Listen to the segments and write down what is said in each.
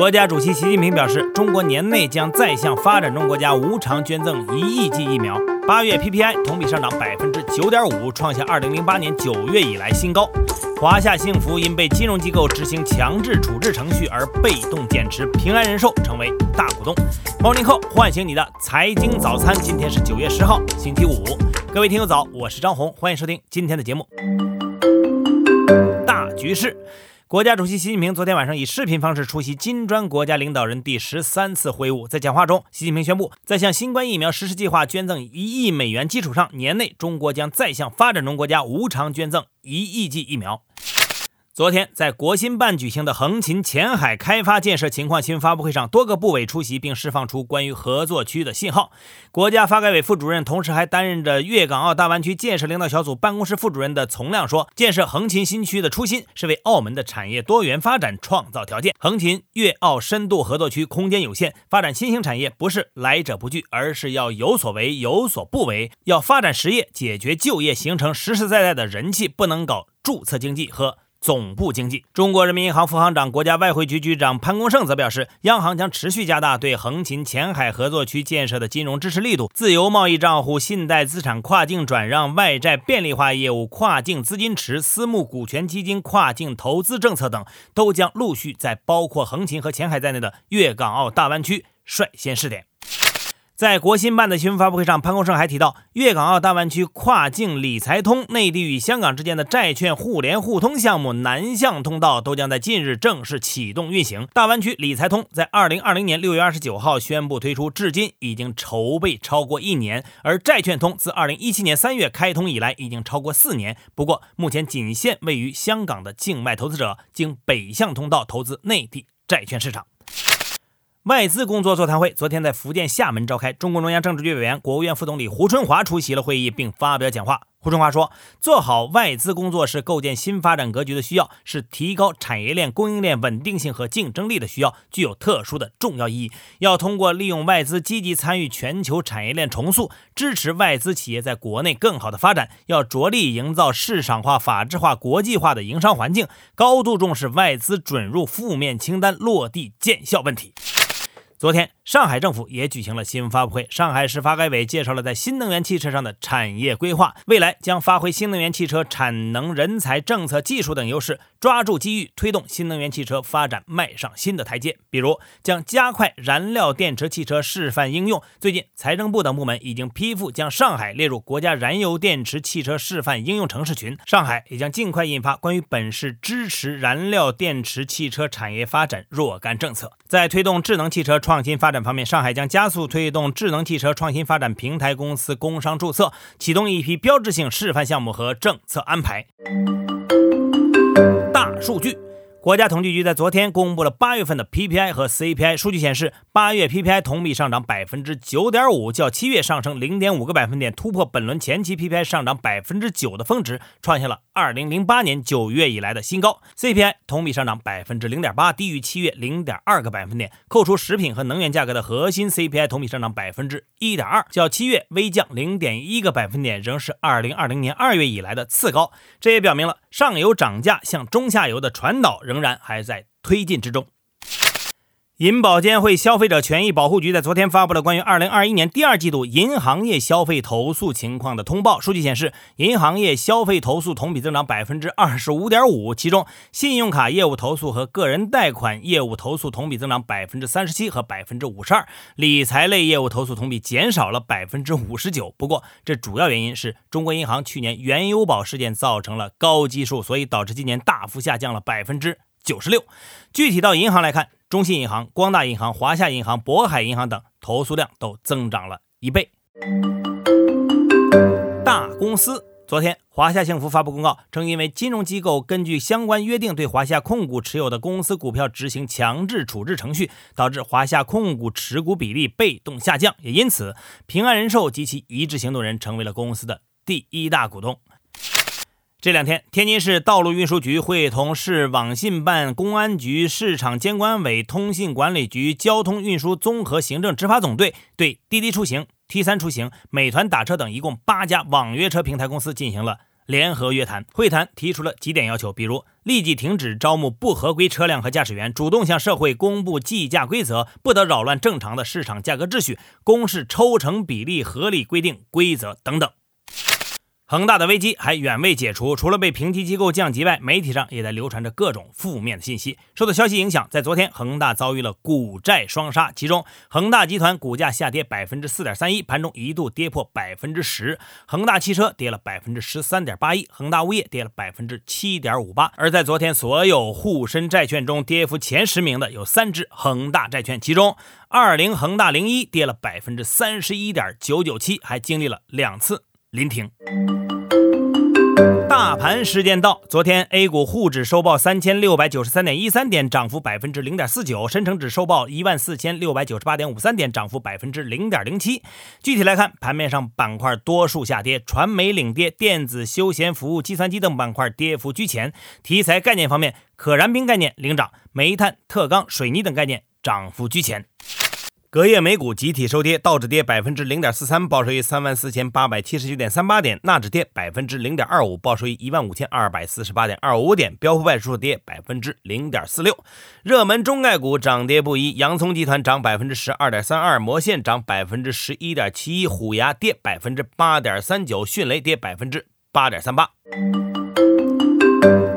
国家主席习近平表示，中国年内将再向发展中国家无偿捐赠一亿剂疫苗。八月 PPI 同比上涨百分之九点五，创下二零零八年九月以来新高。华夏幸福因被金融机构执行强制处置程序而被动减持，平安人寿成为大股东。猫林课唤醒你的财经早餐，今天是九月十号，星期五。各位听友早，我是张红，欢迎收听今天的节目。大局势。国家主席习近平昨天晚上以视频方式出席金砖国家领导人第十三次会晤，在讲话中，习近平宣布，在向新冠疫苗实施计划捐赠一亿美元基础上，年内中国将再向发展中国家无偿捐赠一亿剂疫苗。昨天，在国新办举行的横琴前海开发建设情况新闻发布会上，多个部委出席并释放出关于合作区的信号。国家发改委副主任，同时还担任着粤港澳大湾区建设领导小组办公室副主任的丛亮说：“建设横琴新区的初心是为澳门的产业多元发展创造条件。横琴粤澳深度合作区空间有限，发展新兴产业不是来者不拒，而是要有所为有所不为，要发展实业，解决就业，形成实实在在的人气，不能搞注册经济和。”总部经济，中国人民银行副行长、国家外汇局局长潘功胜则表示，央行将持续加大对横琴前海合作区建设的金融支持力度，自由贸易账户、信贷资产跨境转让、外债便利化业务、跨境资金池、私募股权基金跨境投资政策等，都将陆续在包括横琴和前海在内的粤港澳大湾区率先试点。在国新办的新闻发布会上，潘功胜还提到，粤港澳大湾区跨境理财通、内地与香港之间的债券互联互通项目南向通道都将在近日正式启动运行。大湾区理财通在二零二零年六月二十九号宣布推出，至今已经筹备超过一年；而债券通自二零一七年三月开通以来，已经超过四年。不过，目前仅限位于香港的境外投资者经北向通道投资内地债券市场。外资工作座谈会昨天在福建厦门召开，中共中央政治局委员、国务院副总理胡春华出席了会议，并发表讲话。胡春华说：“做好外资工作是构建新发展格局的需要，是提高产业链供应链稳定性和竞争力的需要，具有特殊的重要意义。要通过利用外资积极参与全球产业链重塑，支持外资企业在国内更好的发展。要着力营造市场化、法治化、国际化的营商环境，高度重视外资准入负面清单落地见效问题。”昨天，上海政府也举行了新闻发布会。上海市发改委介绍了在新能源汽车上的产业规划，未来将发挥新能源汽车产能、人才、政策、技术等优势，抓住机遇，推动新能源汽车发展迈上新的台阶。比如，将加快燃料电池汽车示范应用。最近，财政部等部门已经批复将上海列入国家燃油电池汽车示范应用城市群。上海也将尽快印发关于本市支持燃料电池汽车产业发展若干政策。在推动智能汽车创新发展方面，上海将加速推动智能汽车创新发展平台公司工商注册，启动一批标志性示范项目和政策安排。大数据。国家统计局在昨天公布了八月份的 PPI 和 CPI 数据，显示八月 PPI 同比上涨百分之九点五，较七月上升零点五个百分点，突破本轮前期 PPI 上涨百分之九的峰值，创下了二零零八年九月以来的新高。CPI 同比上涨百分之零点八，低于七月零点二个百分点。扣除食品和能源价格的核心 CPI 同比上涨百分之一点二，较七月微降零点一个百分点，仍是二零二零年二月以来的次高。这也表明了上游涨价向中下游的传导。仍然还在推进之中。银保监会消费者权益保护局在昨天发布了关于二零二一年第二季度银行业消费投诉情况的通报。数据显示，银行业消费投诉同比增长百分之二十五点五，其中信用卡业务投诉和个人贷款业务投诉同比增长百分之三十七和百分之五十二，理财类业务投诉同比减少了百分之五十九。不过，这主要原因是中国银行去年原油宝事件造成了高基数，所以导致今年大幅下降了百分之九十六。具体到银行来看。中信银行、光大银行、华夏银行、渤海银行等投诉量都增长了一倍。大公司昨天，华夏幸福发布公告称，因为金融机构根据相关约定对华夏控股持有的公司股票执行强制处置程序，导致华夏控股持股比例被动下降，也因此，平安人寿及其一致行动人成为了公司的第一大股东。这两天，天津市道路运输局会同市网信办、公安局、市场监管委、通信管理局、交通运输综合行政执法总队对滴滴出行、T3 出行、美团打车等一共八家网约车平台公司进行了联合约谈。会谈提出了几点要求，比如立即停止招募不合规车辆和驾驶员，主动向社会公布计价规则，不得扰乱正常的市场价格秩序，公示抽成比例，合理规定规则等等。恒大的危机还远未解除，除了被评级机构降级外，媒体上也在流传着各种负面的信息。受到消息影响，在昨天，恒大遭遇了股债双杀，其中恒大集团股价下跌百分之四点三一，盘中一度跌破百分之十；恒大汽车跌了百分之十三点八一，恒大物业跌了百分之七点五八。而在昨天，所有沪深债券中跌幅前十名的有三只恒大债券，其中二零恒大零一跌了百分之三十一点九九七，还经历了两次临停。大盘时间到，昨天 A 股沪指收报三千六百九十三点一三点，涨幅百分之零点四九；深成指收报一万四千六百九十八点五三点，涨幅百分之零点零七。具体来看，盘面上板块多数下跌，传媒领跌，电子、休闲服务、计算机等板块跌幅居前。题材概念方面，可燃冰概念领涨，煤炭、特钢、水泥等概念涨幅居前。隔夜美股集体收跌，道指跌百分之零点四三，报收于三万四千八百七十九点三八点；纳指跌百分之零点二五，报收于一万五千二百四十八点二五点；标普百指数跌百分之零点四六。热门中概股涨跌不一，洋葱集团涨百分之十二点三二，魔线涨百分之十一点七一，虎牙跌百分之八点三九，迅雷跌百分之八点三八。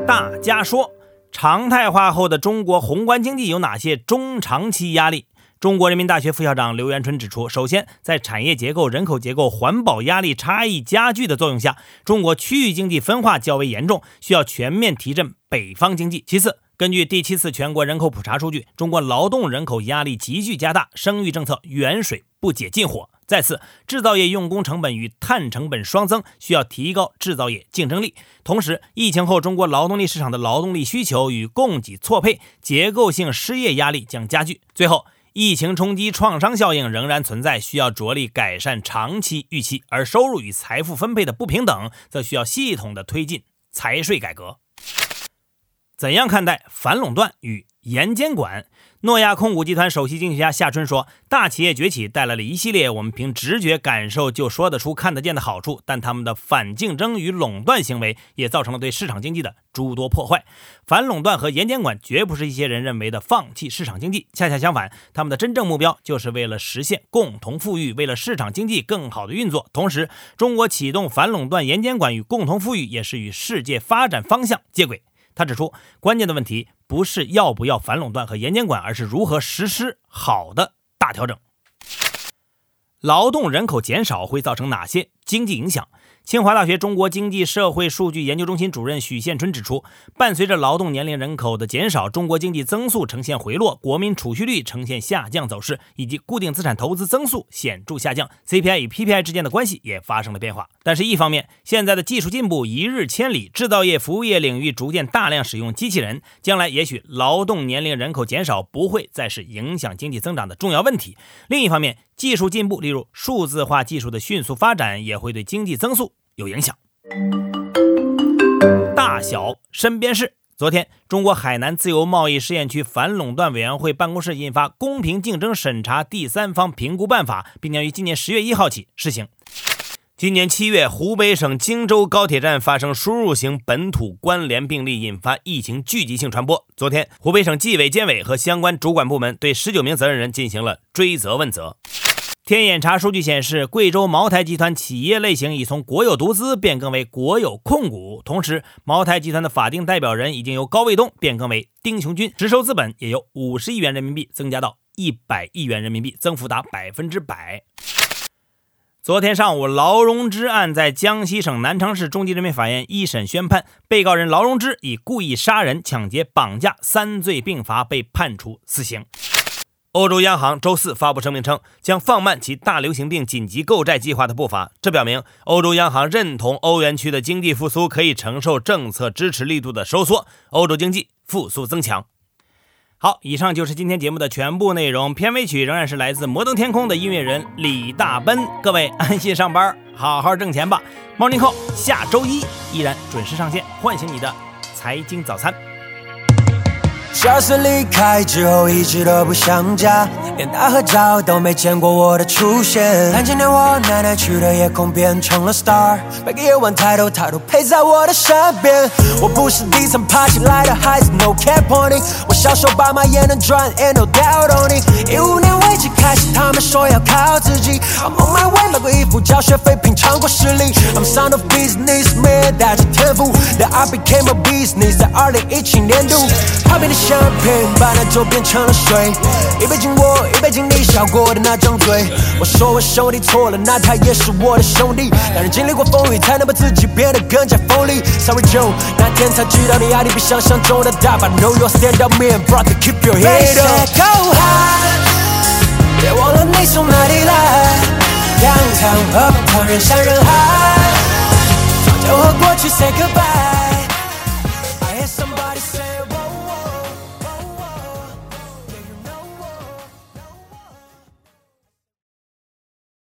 大家说，常态化后的中国宏观经济有哪些中长期压力？中国人民大学副校长刘元春指出，首先，在产业结构、人口结构、环保压力差异加剧的作用下，中国区域经济分化较为严重，需要全面提振北方经济。其次，根据第七次全国人口普查数据，中国劳动人口压力急剧加大，生育政策远水不解近火。再次，制造业用工成本与碳成本双增，需要提高制造业竞争力。同时，疫情后中国劳动力市场的劳动力需求与供给错配，结构性失业压力将加剧。最后，疫情冲击创伤效应仍然存在，需要着力改善长期预期；而收入与财富分配的不平等，则需要系统的推进财税改革。怎样看待反垄断与严监管？诺亚控股集团首席经济学家夏春说：“大企业崛起带来了一系列我们凭直觉感受就说得出、看得见的好处，但他们的反竞争与垄断行为也造成了对市场经济的诸多破坏。反垄断和严监管绝不是一些人认为的放弃市场经济，恰恰相反，他们的真正目标就是为了实现共同富裕，为了市场经济更好的运作。同时，中国启动反垄断、严监管与共同富裕，也是与世界发展方向接轨。”他指出，关键的问题不是要不要反垄断和严监管，而是如何实施好的大调整。劳动人口减少会造成哪些经济影响？清华大学中国经济社会数据研究中心主任许宪春指出，伴随着劳动年龄人口的减少，中国经济增速呈现回落，国民储蓄率呈现下降走势，以及固定资产投资增速显著下降，CPI 与 PPI 之间的关系也发生了变化。但是，一方面，现在的技术进步一日千里，制造业、服务业领域逐渐大量使用机器人，将来也许劳动年龄人口减少不会再是影响经济增长的重要问题。另一方面，技术进步，例如数字化技术的迅速发展，也会对经济增速有影响。大小身边事。昨天，中国海南自由贸易试验区反垄断委员会办公室印发《公平竞争审查第三方评估办法》，并将于今年十月一号起施行。今年七月，湖北省荆州高铁站发生输入型本土关联病例，引发疫情聚集性传播。昨天，湖北省纪委监委和相关主管部门对十九名责任人进行了追责问责。天眼查数据显示，贵州茅台集团企业类型已从国有独资变更为国有控股，同时，茅台集团的法定代表人已经由高卫东变更为丁雄军，实收资本也由五十亿元人民币增加到一百亿元人民币，增幅达百分之百。昨天上午，劳荣枝案在江西省南昌市中级人民法院一审宣判，被告人劳荣枝以故意杀人、抢劫、绑架三罪并罚，被判处死刑。欧洲央行周四发布声明称，将放慢其大流行病紧急购债计划的步伐，这表明欧洲央行认同欧元区的经济复苏可以承受政策支持力度的收缩，欧洲经济复苏增强。好，以上就是今天节目的全部内容。片尾曲仍然是来自摩登天空的音乐人李大奔。各位安心上班，好好挣钱吧。Morning Call 下周一依然准时上线，唤醒你的财经早餐。消失离开之后，一直都不想家，连大合照都没见过我的出现。但今天我奶奶去的夜空变成了 star，每个夜晚抬头，她都陪在我的身边。我不是底层爬起来的孩子，no cap on it。我小时候爸妈也能赚，and no doubt on it。一五年危机开始，他们说要靠自己。I'm on my way，买过衣服，交学费，品尝过实力。I'm son of businessman，带着天赋，that I became a business。在二零一七年度，旁边的香槟把那酒变成了水，一杯敬我，一杯敬你笑过的那张嘴。我说我兄弟错了，那他也是我的兄弟。男人经历过风雨，才能把自己变得更加锋利。Sorry Joe，那天才知道你压力比想象中的大。But know your stand up man，brother，keep your head up。Go high，别忘了你从哪里来。阳台和旁人山人海，早就和过去 say goodbye。